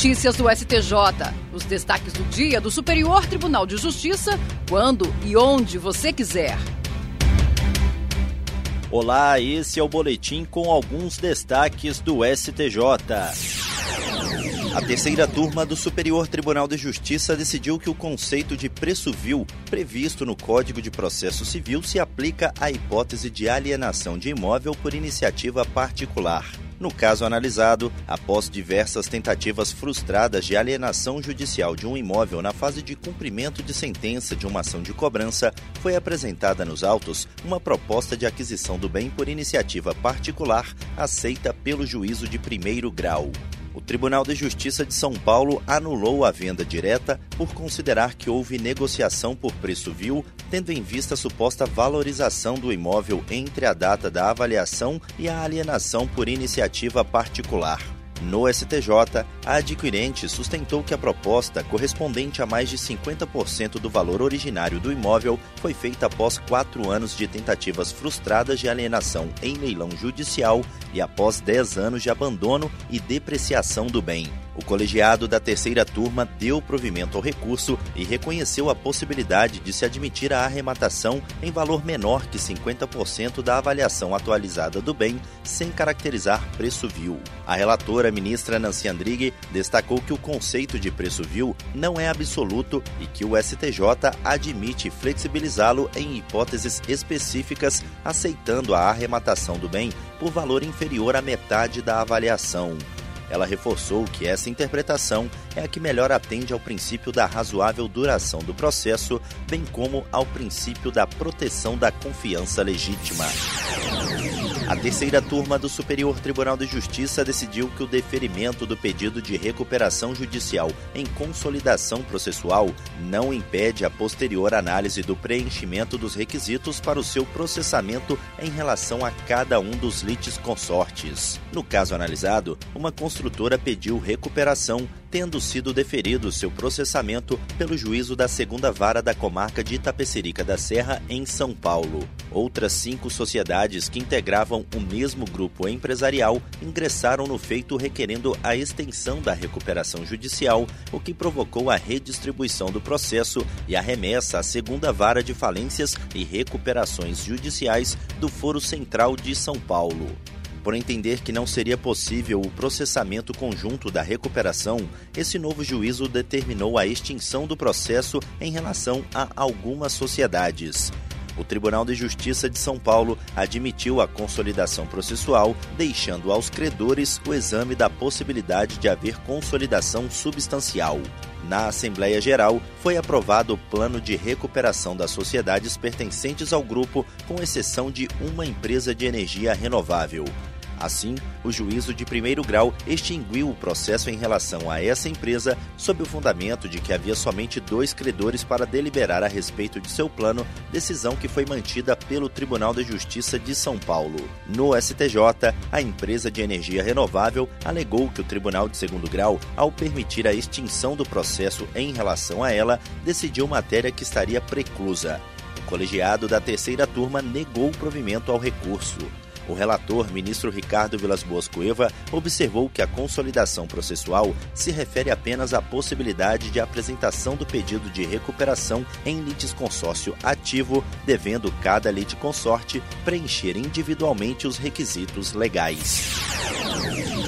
Notícias do STJ. Os destaques do dia do Superior Tribunal de Justiça, quando e onde você quiser. Olá, esse é o boletim com alguns destaques do STJ. A terceira turma do Superior Tribunal de Justiça decidiu que o conceito de preço vil, previsto no Código de Processo Civil, se aplica à hipótese de alienação de imóvel por iniciativa particular. No caso analisado, após diversas tentativas frustradas de alienação judicial de um imóvel na fase de cumprimento de sentença de uma ação de cobrança, foi apresentada nos autos uma proposta de aquisição do bem por iniciativa particular aceita pelo juízo de primeiro grau. O Tribunal de Justiça de São Paulo anulou a venda direta por considerar que houve negociação por preço vil, tendo em vista a suposta valorização do imóvel entre a data da avaliação e a alienação por iniciativa particular. No STJ, a adquirente sustentou que a proposta, correspondente a mais de 50% do valor originário do imóvel, foi feita após quatro anos de tentativas frustradas de alienação em leilão judicial e após 10 anos de abandono e depreciação do bem. O colegiado da terceira turma deu provimento ao recurso e reconheceu a possibilidade de se admitir a arrematação em valor menor que 50% da avaliação atualizada do bem, sem caracterizar preço vil. A relatora, ministra Nancy Andrighi, destacou que o conceito de preço vil não é absoluto e que o STJ admite flexibilizá-lo em hipóteses específicas, aceitando a arrematação do bem por valor inferior à metade da avaliação. Ela reforçou que essa interpretação é a que melhor atende ao princípio da razoável duração do processo, bem como ao princípio da proteção da confiança legítima. A terceira turma do Superior Tribunal de Justiça decidiu que o deferimento do pedido de recuperação judicial em consolidação processual não impede a posterior análise do preenchimento dos requisitos para o seu processamento em relação a cada um dos litis consortes. No caso analisado, uma construtora pediu recuperação tendo sido deferido seu processamento pelo juízo da segunda vara da comarca de Itapecerica da Serra, em São Paulo. Outras cinco sociedades que integravam o mesmo grupo empresarial ingressaram no feito requerendo a extensão da recuperação judicial, o que provocou a redistribuição do processo e a remessa à segunda vara de falências e recuperações judiciais do Foro Central de São Paulo. Por entender que não seria possível o processamento conjunto da recuperação, esse novo juízo determinou a extinção do processo em relação a algumas sociedades. O Tribunal de Justiça de São Paulo admitiu a consolidação processual, deixando aos credores o exame da possibilidade de haver consolidação substancial. Na Assembleia Geral, foi aprovado o plano de recuperação das sociedades pertencentes ao grupo, com exceção de uma empresa de energia renovável. Assim, o juízo de primeiro grau extinguiu o processo em relação a essa empresa sob o fundamento de que havia somente dois credores para deliberar a respeito de seu plano, decisão que foi mantida pelo Tribunal de Justiça de São Paulo. No STJ, a empresa de energia renovável alegou que o Tribunal de Segundo Grau, ao permitir a extinção do processo em relação a ela, decidiu matéria que estaria preclusa. O colegiado da terceira turma negou o provimento ao recurso. O relator, ministro Ricardo Vilas Boas Cueva, observou que a consolidação processual se refere apenas à possibilidade de apresentação do pedido de recuperação em litisconsórcio ativo, devendo cada litisconsorte preencher individualmente os requisitos legais.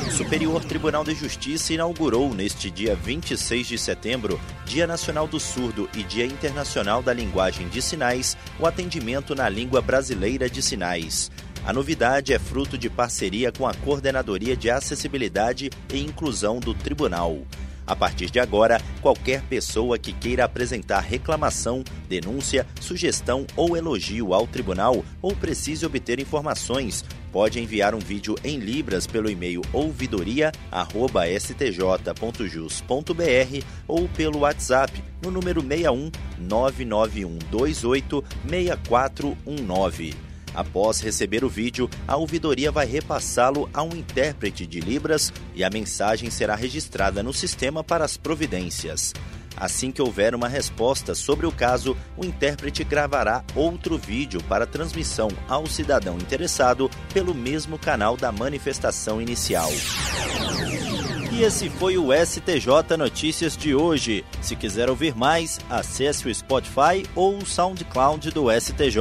O Superior Tribunal de Justiça inaugurou neste dia 26 de setembro, Dia Nacional do Surdo e Dia Internacional da Linguagem de Sinais, o atendimento na língua brasileira de sinais. A novidade é fruto de parceria com a Coordenadoria de Acessibilidade e Inclusão do Tribunal. A partir de agora, qualquer pessoa que queira apresentar reclamação, denúncia, sugestão ou elogio ao tribunal ou precise obter informações, pode enviar um vídeo em Libras pelo e-mail ouvidoria.stj.jus.br ou pelo WhatsApp no número 61 99128 6419. Após receber o vídeo, a ouvidoria vai repassá-lo a um intérprete de Libras e a mensagem será registrada no sistema para as providências. Assim que houver uma resposta sobre o caso, o intérprete gravará outro vídeo para transmissão ao cidadão interessado pelo mesmo canal da manifestação inicial. E esse foi o STJ Notícias de hoje. Se quiser ouvir mais, acesse o Spotify ou o SoundCloud do STJ.